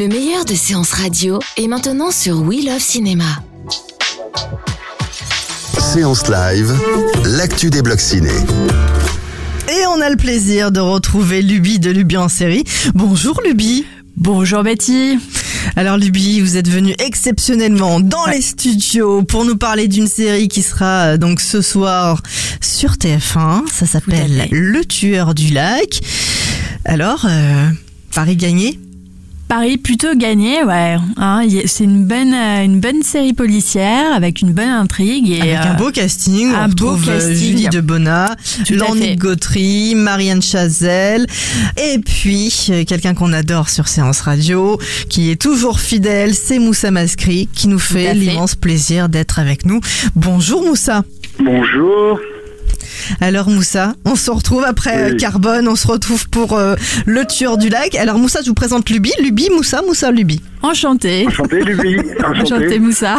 Le meilleur de séances radio est maintenant sur We Love Cinéma. Séance live, l'actu des blocs ciné. Et on a le plaisir de retrouver Luby de Luby en série. Bonjour Luby. Bonjour Betty. Alors Luby, vous êtes venu exceptionnellement dans les studios pour nous parler d'une série qui sera euh, donc ce soir sur TF1. Ça s'appelle Le Tueur du Lac. Alors, euh, Paris gagné Paris plutôt gagné, ouais. Hein, c'est une bonne, euh, une bonne série policière avec une bonne intrigue et Avec un euh, beau casting, un on beau euh, casting. Julie Debona, fait. Gautry, Marianne Chazelle, et puis euh, quelqu'un qu'on adore sur Séance Radio, qui est toujours fidèle, c'est Moussa Maskri, qui nous fait. l'immense plaisir d'être avec nous. Bonjour Moussa. Bonjour. Alors Moussa, on se retrouve après Oui. euh, Carbone, on se retrouve pour euh, le tueur du lac. Alors Moussa, je vous présente Luby, Luby, Moussa, Moussa, Luby. enchantée. Enchanté, Luby. Enchantée Enchanté. Moussa.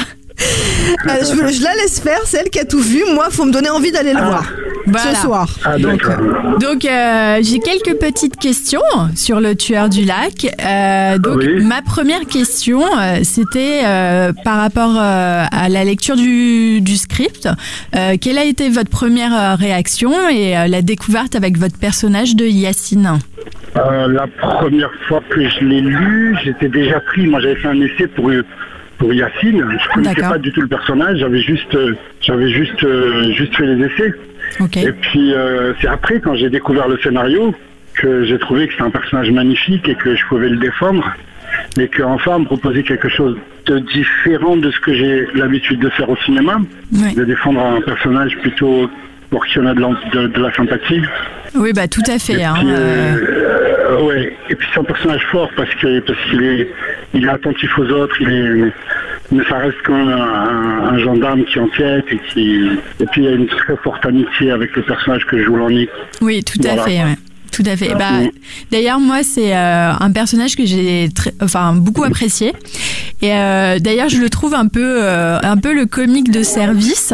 Euh, je, je la laisse faire, c'est elle qui a tout vu. Moi, faut me donner envie d'aller le voir Voilà. ce soir. Ah. Donc euh, j'ai quelques petites questions sur le tueur du lac. Euh, donc Oui. ma première question, euh, c'était euh, par rapport euh, à la lecture du, du script. Euh, quelle a été votre première euh, réaction et euh, la découverte avec votre personnage de Yacine? Euh, la première fois que je l'ai lu, j'étais déjà pris. Moi, j'avais fait un essai pour pour Yacine. Je connaissais D'accord. pas du tout le personnage. J'avais juste euh, j'avais juste euh, juste fait les essais. Et puis euh, c'est après quand j'ai découvert le scénario que j'ai trouvé que c'était un personnage magnifique et que je pouvais le défendre. Et qu'enfin me proposait quelque chose de différent de ce que j'ai l'habitude de faire au cinéma, de défendre un personnage plutôt pour qui on a de, l'en- de- de la sympathie. Oui, bah tout à fait. Hein, puis, euh, euh, ouais. Et puis c'est un personnage fort parce que parce qu'il est il est attentif aux autres, il est mais ça reste quand même un, un gendarme qui enquête et qui et puis il y a une très forte amitié avec le personnage que joue Lanny. Oui, tout à Voilà. fait. ouais. Tout à fait. Bah, Mm. d'ailleurs, moi, c'est euh, un personnage que j'ai très, enfin, beaucoup apprécié. Et euh, d'ailleurs, je le trouve un peu, euh, un peu le comique de service.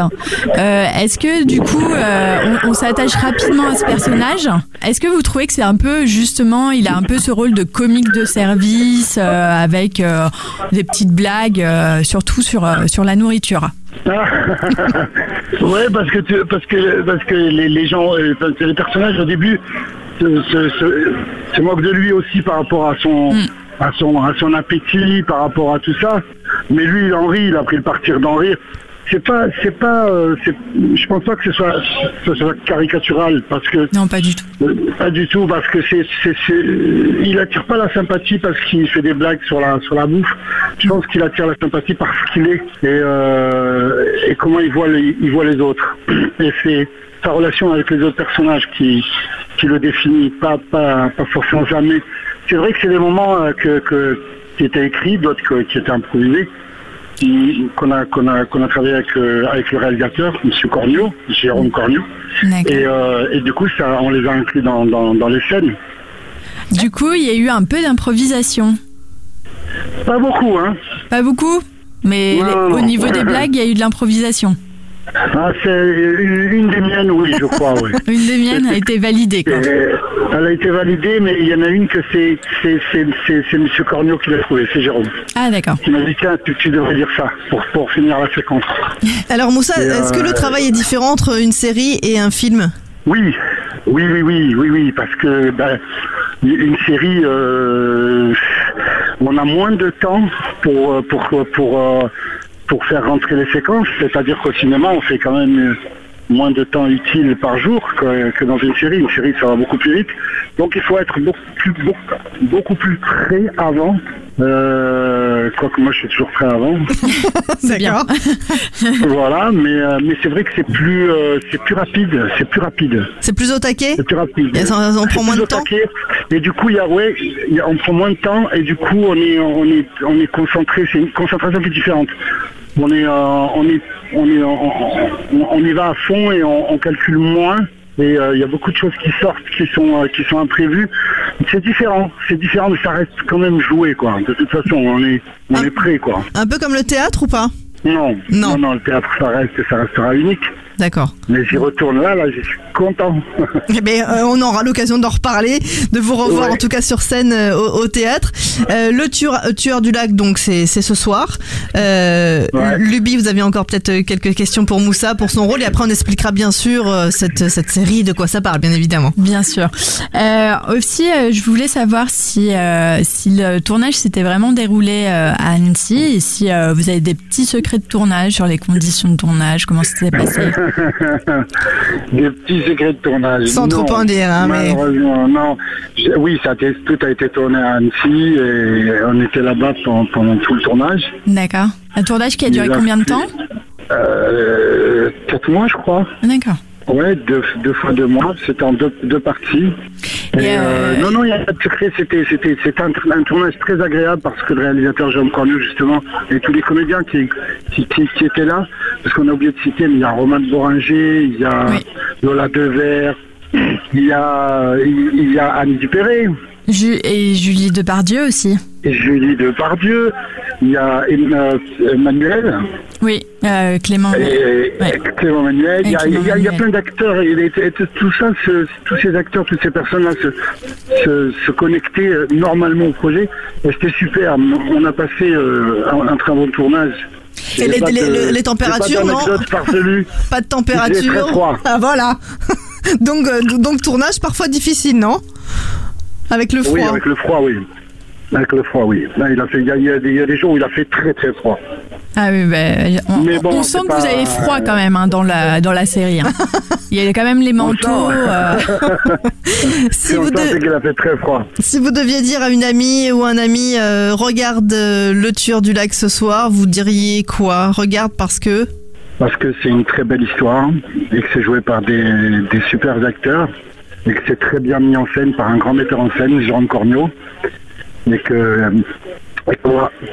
Euh, Est-ce que du coup, euh, on, on s'attache rapidement à ce personnage? Est-ce que vous trouvez que c'est un peu justement, il a un peu ce rôle de comique de service euh, avec euh, des petites blagues, euh, surtout sur sur la nourriture? ouais, parce que tu- parce que parce que les, les gens, parce que les personnages au début se, se, se- se moquent de lui aussi par rapport à son à son à son appétit, par rapport à tout ça. Mais lui, Henri, il a pris le parti d'en rire. C'est pas c'est pas euh, je pense pas que ce soit ce soit caricatural parce que Non, pas du tout. euh, Pas du tout, parce que c'est- il attire pas la sympathie parce qu'il fait des blagues sur la sur la bouffe. Je pense qu'il attire la sympathie parce qu'il est et, euh, et comment il voit les il voit les autres. Et c'est sa relation avec les autres personnages qui qui le définit, pas pas pas forcément jamais. C'est vrai que c'est des moments euh, que, que qui étaient écrits, d'autres qui étaient improvisés. qui- Qu'on a, qu'on a, qu'on a travaillé avec, euh, avec le réalisateur, M. Cornio, Jérôme Cornio. Et, euh, et du coup, ça, on les a inclus dans, dans, dans les scènes. Du coup, il y a eu un peu d'improvisation. Pas beaucoup, hein. Pas beaucoup, mais Non, les- non, au non. niveau des blagues, il y a eu de l'improvisation. Ah, c'est une, une des miennes, oui, je crois, oui. Une des miennes a été validée. Quoi. Elle a été validée, mais il y en a une que c'est c'est c'est c'est c'est Monsieur Cornio qui l'a trouvé, c'est Jérôme. Ah d'accord. Qui m'a dit tiens, tu, tu devrais dire ça pour pour finir la séquence. Alors Moussa, est-ce que euh, le travail est différent entre une série et un film? Oui, oui, oui, oui, oui, oui, parce que ben, une série, euh, on a moins de temps pour pour pour euh, pour faire rentrer les séquences. C'est-à-dire qu'au cinéma, on fait quand même moins de temps utile par jour que, dans une série. Une série, ça va beaucoup plus vite. Donc il faut être beaucoup plus, beaucoup, beaucoup plus prêt avant. Euh, quoique moi je suis toujours prêt avant. D'accord. voilà, mais, euh, mais c'est vrai que c'est plus, euh, c'est plus rapide. C'est plus rapide. C'est plus au taquet C'est plus rapide. Et ça, on C'est prend moins de temps taquet. Et du coup, il y a, ouais, il y a- on prend moins de temps et du coup, on est, on est, on est concentré. C'est une concentration qui est différente. On est, euh, on est, on est, on, on- on y va à fond et on, on calcule moins. Et euh, il y a beaucoup de choses qui sortent, qui sont, euh, qui sont imprévues. C'est différent, c'est différent, mais ça reste quand même joué, quoi. De toute façon, on est, on Ah. est prêt, quoi. Un peu comme le théâtre ou pas? Non, Non. non, non, le théâtre, ça reste, ça restera unique. D'accord. Mais j'y retourne là, là, je suis content. Eh ben, euh, on aura l'occasion d'en reparler, de vous revoir Ouais. en tout cas sur scène euh, au, au théâtre. Euh, le tueur, tueur du lac, donc c'est c'est ce soir. Euh, Ouais. Luby, vous aviez encore peut-être quelques questions pour Moussa pour son rôle et après on expliquera bien sûr euh, cette cette série de quoi ça parle, bien évidemment. Bien sûr. Euh, aussi, euh, je voulais savoir si, euh, si le tournage s'était vraiment déroulé euh, à Annecy et si euh, vous avez des petits secrets de tournage sur les conditions de tournage, comment ça s'est passé? Des petits secrets de tournage. Sans Non, trop en dire, hein, mais- Malheureusement, non. J'ai- Oui, ça a été- tout a été tourné à Annecy et on était là-bas pendant, pendant tout le tournage. D'accord. Un tournage qui a duré combien de temps Euh, quatre mois, je crois. D'accord. Ouais, deux, deux fois deux mois. C'était en deux, deux parties. Et, euh, euh, non, non, il n'y a pas de secret. C'était, c'était, c'était un, un tournage très agréable parce que le réalisateur Jérôme Cornu, justement, et tous les comédiens qui, qui, qui, qui étaient là, parce qu'on a oublié de citer, mais il y a Romain de Boringer, il y a Oui. Lola Devers, il y a, il, il y a Anne Dupéré, Ju- et Julie Depardieu aussi. Julie Depardieu, il y a Emmanuel, Oui, euh, Clément. et, Ouais. Clément Manuel, il y a, y y plein d'acteurs, et, et- et tout ça, ce- tous ces acteurs, toutes ces personnes-là se, se, se connectaient euh, normalement au projet, et c'était super. On a passé euh, un, un très bon tournage. Et les- pas les- de- les j'ai températures, pas non. Pas de température. très froid. Ah voilà. donc euh, donc tournage parfois difficile, non? Avec le froid. Oui, avec le froid, oui. Avec le froid, oui. Là, il, a fait, il, y a, il y a des, jours où il a fait très très froid. Ah oui, ben, on, Mais bon, on sent que vous avez froid quand même hein, dans la dans la série. hein. Il y a quand même les manteaux. euh, si, vous de- a fait très froid. si vous deviez dire à une amie ou un ami, euh, regarde euh, le tueur du lac ce soir, vous diriez quoi? Regarde parce que? Parce que c'est une très belle histoire et que c'est joué par des, des super acteurs et que c'est très bien mis en scène par un grand metteur en scène, Jérôme Cornio, et que, euh,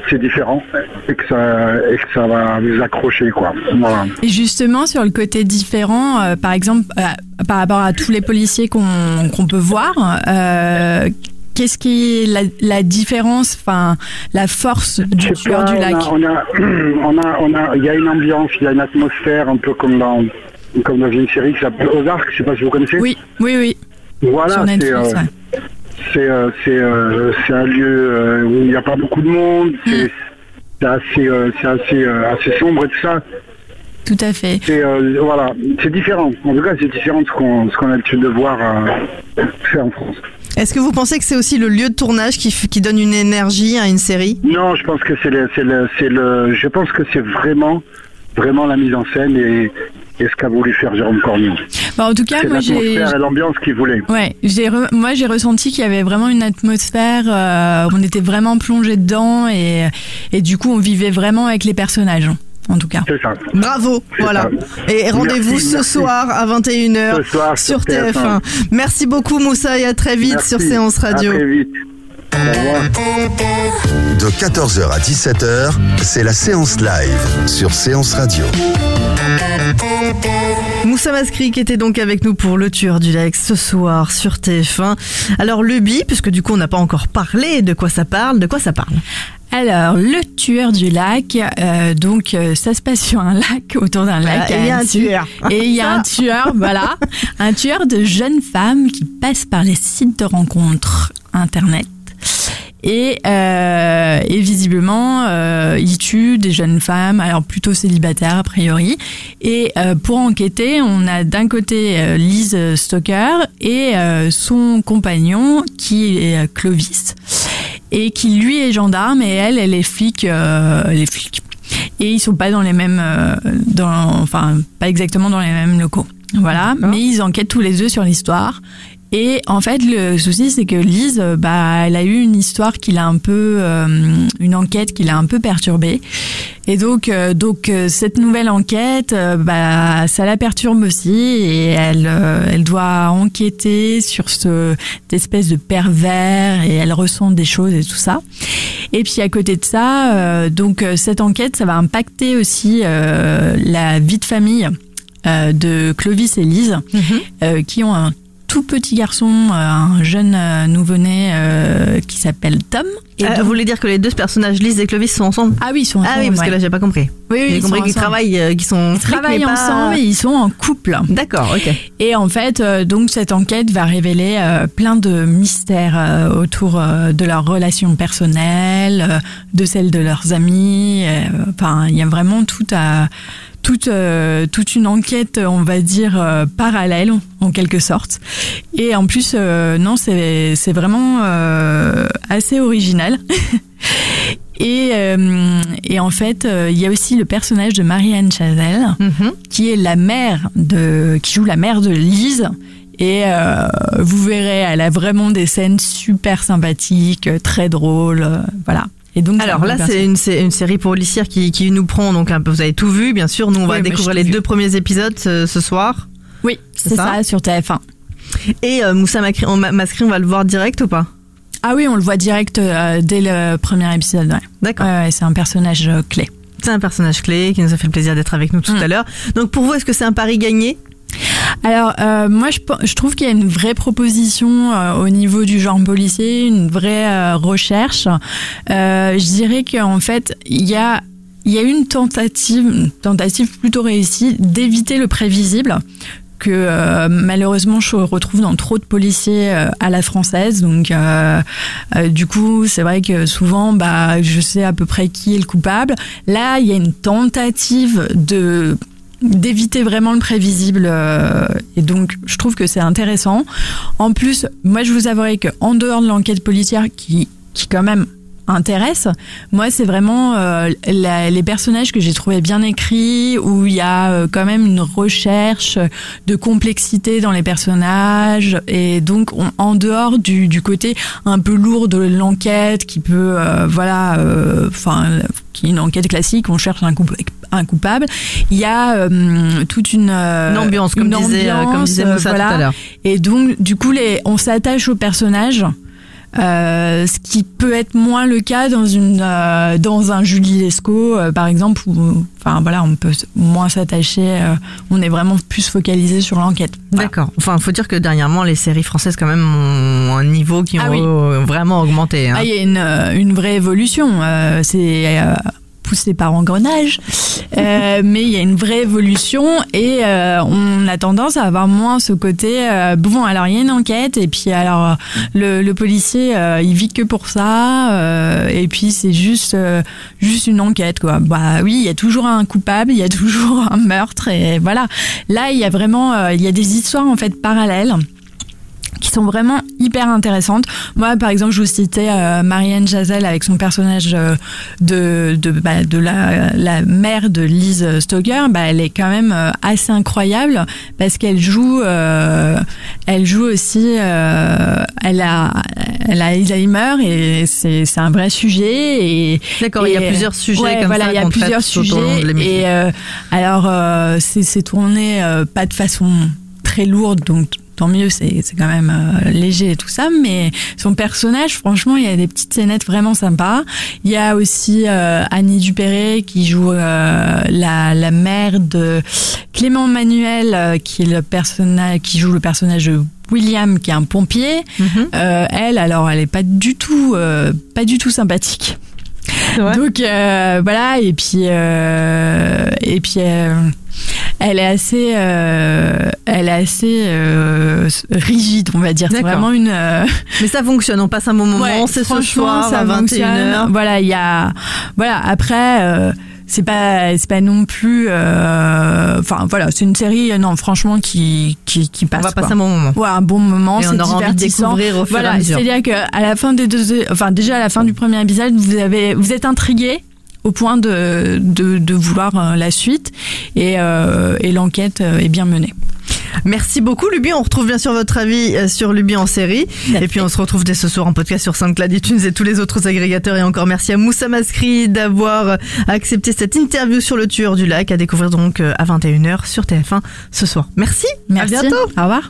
c'est différent et que, ça, et que ça va vous accrocher. Quoi. Voilà. Et justement, sur le côté différent, euh, par exemple, euh, par rapport à tous les policiers qu'on peut voir, euh, qu'est-ce qui est la, la différence, enfin, la force du tueur du lac? On a, on a, on a, il y a une ambiance, il y a une atmosphère un peu comme dans, comme dans une série qui s'appelle Ozark. Je sais pas si vous connaissez. Oui, oui, oui, Voilà, c'est. C'est euh, c'est euh, c'est un lieu euh, où il n'y a pas beaucoup de monde. C'est c'est assez c'est assez euh, assez sombre et tout ça. Tout à fait. C'est euh, voilà, c'est différent. En tout cas, c'est différent de ce qu'on ce qu'on a l'habitude de voir euh, fait en France. Est-ce que vous pensez que c'est aussi le lieu de tournage qui, qui donne une énergie à une série? Non, je pense que c'est le c'est le c'est le je pense que c'est vraiment vraiment la mise en scène et, et ce qu'a voulu faire Jérôme Cornu. Bah, en tout cas, moi, j'ai. l'ambiance qu'il voulait. Ouais, j'ai re- moi j'ai ressenti qu'il y avait vraiment une atmosphère, euh, on était vraiment plongé dedans et, et du coup on vivait vraiment avec les personnages, en tout cas. C'est ça. Bravo, voilà. Et rendez-vous ce merci. soir à 21h Ce soir sur sur TF1. TF1. Merci beaucoup Moussa et à très vite Merci. sur Séance Radio. À très vite. Au revoir. De 14h à 17h, c'est la séance live sur Séance Radio. Moussa Maskri qui était donc avec nous pour le tueur du lac ce soir sur TF1. Alors Luby, puisque du coup on n'a pas encore parlé de quoi ça parle, de quoi ça parle Alors, le tueur du lac, euh, donc euh, ça se passe sur un lac, autour d'un lac. Voilà, et il y a un tueur. Et il y a un tueur, voilà. Un tueur de jeunes femmes qui passe par les sites de rencontres Internet. Et, euh, et visiblement, euh, il tue des jeunes femmes, alors plutôt célibataires a priori. Et euh, pour enquêter, on a d'un côté euh, Lise Stoker et son compagnon qui est Clovis et qui lui est gendarme et elle, elle est flic, elle est flic. Et ils sont pas dans les mêmes, dans, enfin pas exactement dans les mêmes locaux. Voilà, mais ils enquêtent tous les deux sur l'histoire. Et en fait, le souci, c'est que Lise, euh, bah, elle a eu une histoire qui l'a un peu, euh, une enquête qui l'a un peu perturbée. Et donc, euh, donc cette nouvelle enquête, bah, ça la perturbe aussi, et elle, elle doit enquêter sur ce, cette espèce de pervers, et elle ressent des choses et tout ça. Et puis à côté de ça, donc cette enquête, ça va impacter aussi la vie de famille de Clovis et Lise, mhm. qui ont un tout petit garçon, euh, un jeune euh, nouveau-né euh, qui s'appelle Tom. Et vous voulez dire que les deux personnages, Lise et Clovis, sont ensemble? Ah oui, ils sont ensemble. Ah oui, parce que là, j'ai pas compris. Oui, oui j'ai compris qu'ils travaillent, qu'ils sont. Ils travaillent ensemble et ils sont en couple. D'accord, ok. Et en fait, donc cette enquête va révéler plein de mystères autour de leurs relations personnelles, de celles de leurs amis. Enfin, il y a vraiment tout à toute euh, toute une enquête, on va dire euh, parallèle en quelque sorte. Et en plus, euh, non, c'est c'est vraiment assez original. et et en fait, il y a aussi le personnage de Marianne Chazelle, mhm. qui est la mère de qui joue la mère de Lise. Et vous verrez, elle a vraiment des scènes super sympathiques, très drôles, voilà. Alors là, c'est une, une, série policière qui, qui nous prend, donc un peu, vous avez tout vu, bien sûr. Nous, on va découvrir les deux premiers épisodes ce, soir. Oui, c'est ça, sur TF1. Et euh, Moussa Mascri, on, on va le voir direct ou pas? Ah oui, on le voit direct euh, dès le premier épisode. Ouais. D'accord. c'est un personnage euh, clé. C'est un personnage clé qui nous a fait le plaisir d'être avec nous tout mm. à l'heure. Donc pour vous, est-ce que c'est un pari gagné? Alors, euh, moi, je, trouve qu'il y a une vraie proposition euh, au niveau du genre policier, une vraie euh, recherche. Je dirais qu'en fait, il y a une tentative, une tentative plutôt réussie d'éviter le prévisible que malheureusement je retrouve dans trop de policiers à la française. Donc du coup, c'est vrai que souvent, bah, je sais à peu près qui est le coupable. Là, il y a une tentative de d'éviter vraiment le prévisible euh, et donc je trouve que c'est intéressant. En plus, moi je vous avouerai que en dehors de l'enquête policière qui qui quand même intéresse. Moi, c'est vraiment euh, les personnages que j'ai trouvé bien écrits, où il y a euh, quand même une recherche de complexité dans les personnages, et donc en dehors du, du, côté un peu lourd de l'enquête, qui peut, voilà, enfin, qui est une enquête classique, on cherche un, un coupable. Il y a euh, toute une, euh, ambiance, comme disait, euh, comme disait Moussa tout à l'heure. Et donc, du coup, les, on s'attache aux personnages. Euh, ce qui peut être moins le cas dans une dans un Julie Lescaut par exemple où enfin voilà on peut moins s'attacher on est vraiment plus focalisé sur l'enquête d'accord enfin faut dire que dernièrement les séries françaises quand même ont un niveau qui ah ont vraiment augmenté hein. ah, il y a une, une vraie évolution c'est poussé par engrenage, euh, mais il y a une vraie évolution et euh, on a tendance à avoir moins ce côté euh, bon alors il y a une enquête et puis alors le, le policier il vit que pour ça et puis c'est juste juste une enquête quoi. Bah oui, il y a toujours un coupable, il y a toujours un meurtre et voilà. Là, il y a vraiment il y a des histoires en fait parallèles qui sont vraiment hyper intéressantes. Moi, par exemple, je vous citais euh, Marianne Jazel avec son personnage euh, de de, bah, de la, la mère de Lise Stoker. Bah, elle est quand même euh, assez incroyable parce qu'elle joue, elle joue aussi, elle a elle a Alzheimer et c'est c'est un vrai sujet. Et d'accord, il y a plusieurs sujets comme voilà, ça. il y a plusieurs sujets et alors c'est c'est tourné pas de façon très lourde donc tant mieux, c'est quand même euh, léger et tout ça. Mais son personnage, franchement, il y a des petites scénettes vraiment sympas. Il y a aussi euh, Annie Dupéré qui joue euh, la, la mère de Clément Manuel, qui est le personnage, qui joue le personnage de William, qui est un pompier. Mhm. elle, alors, elle est pas du tout, pas du tout sympathique. Donc voilà, et puis et puis elle est assez, euh, elle est assez euh, rigide, on va dire. C'est vraiment une. Euh, Mais ça fonctionne. On passe un bon moment. c'est ce soir à 21h. Voilà, il y a, voilà. Après c'est pas c'est pas non plus enfin voilà c'est une série non franchement qui qui, qui passe on va passer un bon moment ouais un bon moment c'est divertissant envie de découvrir au fur voilà c'est à dire que à la fin des deux enfin déjà à la fin du premier épisode vous avez vous êtes intrigué au point de, de, de vouloir euh, la suite et, euh, et l'enquête euh, est bien menée. Merci beaucoup Luby, on retrouve bien sûr votre avis sur Luby en série. Et puis on se retrouve dès ce soir en podcast sur SoundCloud, iTunes et tous les autres agrégateurs. Et encore merci à Moussa Maskri d'avoir accepté cette interview sur le tueur du lac à découvrir donc à 21h sur TF1 ce soir. Merci, Merci. à bientôt. Au revoir.